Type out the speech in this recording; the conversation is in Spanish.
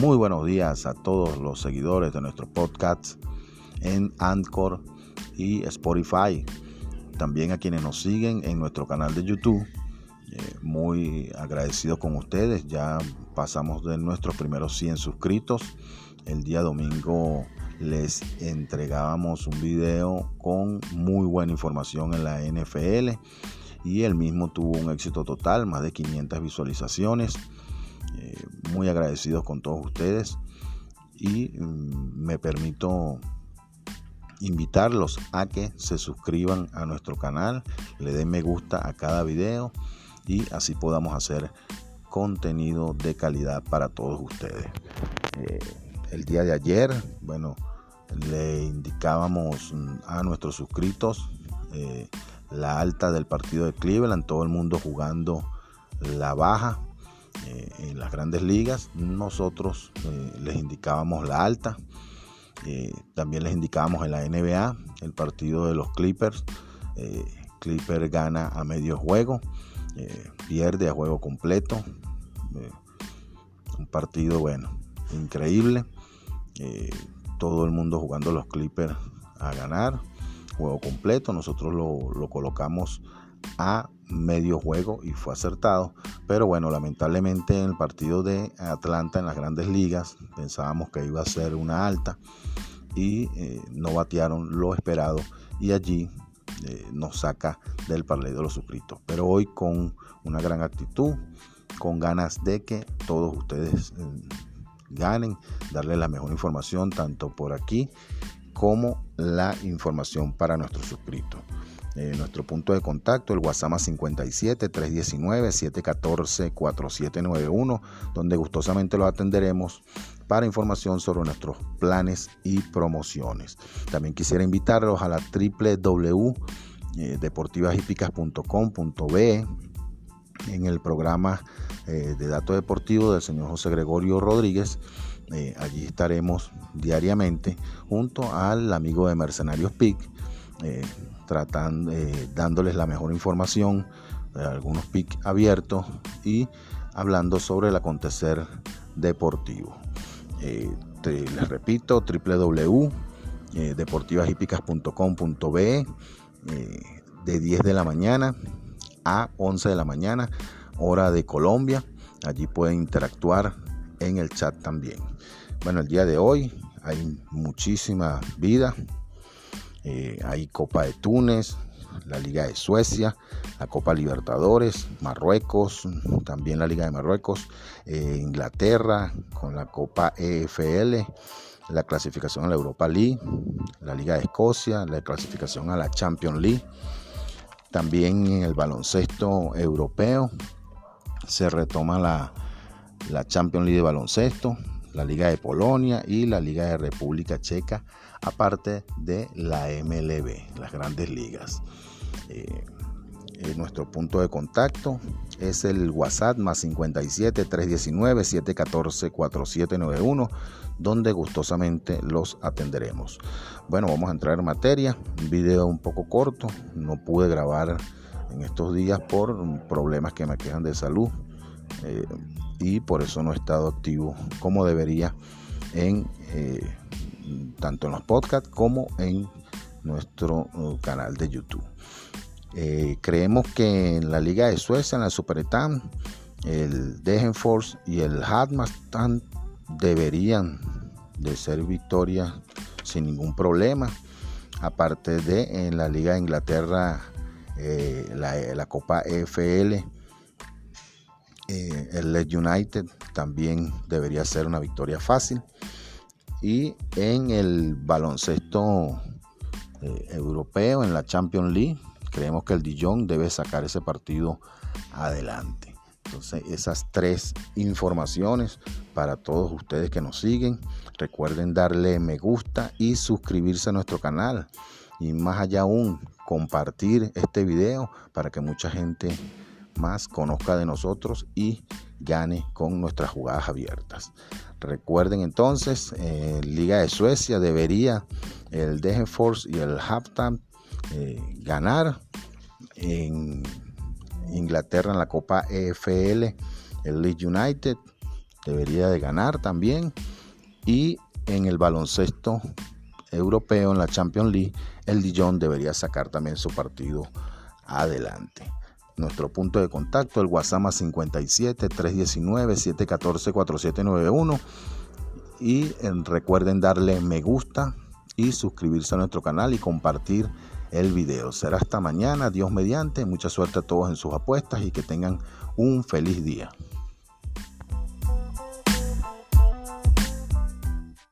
Muy buenos días a todos los seguidores de nuestro podcast en Anchor y Spotify. También a quienes nos siguen en nuestro canal de YouTube. Eh, muy agradecido con ustedes. Ya pasamos de nuestros primeros 100 suscritos. El día domingo les entregábamos un video con muy buena información en la NFL y el mismo tuvo un éxito total, más de 500 visualizaciones. Eh, muy agradecidos con todos ustedes y mm, me permito invitarlos a que se suscriban a nuestro canal, le den me gusta a cada video y así podamos hacer contenido de calidad para todos ustedes. Eh, el día de ayer, bueno, le indicábamos mm, a nuestros suscritos eh, la alta del partido de Cleveland, todo el mundo jugando la baja eh, en las grandes ligas. Nosotros eh, les indicábamos la alta. también les indicábamos en la NBA el partido de los Clippers. Clipper gana a medio juego, pierde a juego completo. un partido bueno, increíble todo el mundo jugando los Clippers a ganar. Juego completo, nosotros lo, colocamos a medio juego y fue acertado. Pero bueno, lamentablemente en el partido de Atlanta en las grandes ligas pensábamos que iba a ser una alta y eh, no batearon lo esperado y allí eh, nos saca del parlay de los suscritos. Pero hoy con una gran actitud, con ganas de que todos ustedes eh, ganen, darle la mejor información tanto por aquí como la información para nuestros suscritos. Eh, nuestro punto de contacto, el WhatsApp 57 319 714 4791, donde gustosamente lo atenderemos para información sobre nuestros planes y promociones. También quisiera invitarlos a la www.deportivashipicas.com.be en el programa eh, de datos deportivos del señor José Gregorio Rodríguez. Eh, allí estaremos diariamente junto al amigo de Mercenarios PIC, eh, tratando, dándoles la mejor información, algunos PIC abiertos y hablando sobre el acontecer deportivo. les repito, www.deportivashipicas.com.be de 10 de la mañana a 11 de la mañana hora de Colombia. Allí pueden interactuar en el chat también. Bueno, el día de hoy hay muchísima vida. Eh, hay Copa de Túnez, la Liga de Suecia, la Copa Libertadores, Marruecos, también la Liga de Marruecos, eh, Inglaterra con la Copa EFL, la clasificación a la Europa League, la Liga de Escocia, la clasificación a la Champions League, también en el baloncesto europeo, se retoma la, la Champions League de baloncesto, la Liga de Polonia y la Liga de República Checa, aparte de la MLB, las grandes ligas. Eh, nuestro punto de contacto es el WhatsApp más 57 319 714 4791, donde gustosamente los atenderemos. Bueno, vamos a entrar en materia. Un video un poco corto, no pude grabar en estos días por problemas que me quejan de salud eh, y por eso no he estado activo como debería en eh, tanto en los podcasts como en nuestro uh, canal de YouTube. Eh, creemos que en la Liga de Suecia, en la Superetan, el Degenfors y el Hatmastan deberían de ser victorias sin ningún problema. Aparte de en la Liga de Inglaterra eh, la, Copa EFL, eh, el Led United también debería ser una victoria fácil. Y en el baloncesto eh, europeo, en la Champions League, creemos que el Dijon debe sacar ese partido adelante. Entonces, esas tres informaciones para todos ustedes que nos siguen. Recuerden darle me gusta y suscribirse a nuestro canal. Y más allá aún, compartir este video para que mucha gente más conozca de nosotros y gane con nuestras jugadas abiertas. Recuerden entonces, eh, Liga de Suecia debería el Degenfors y el Halftime eh, ganar. En Inglaterra en la Copa EFL, el Leeds United debería de ganar también. Y en el baloncesto europeo, en la Champions League, el Dijon debería sacar también su partido adelante. Nuestro punto de contacto, el WhatsApp 57 319 714 4791. Y eh, recuerden darle me gusta y suscribirse a nuestro canal y compartir el video. Será hasta mañana, Dios mediante. Mucha suerte a todos en sus apuestas y que tengan un feliz día.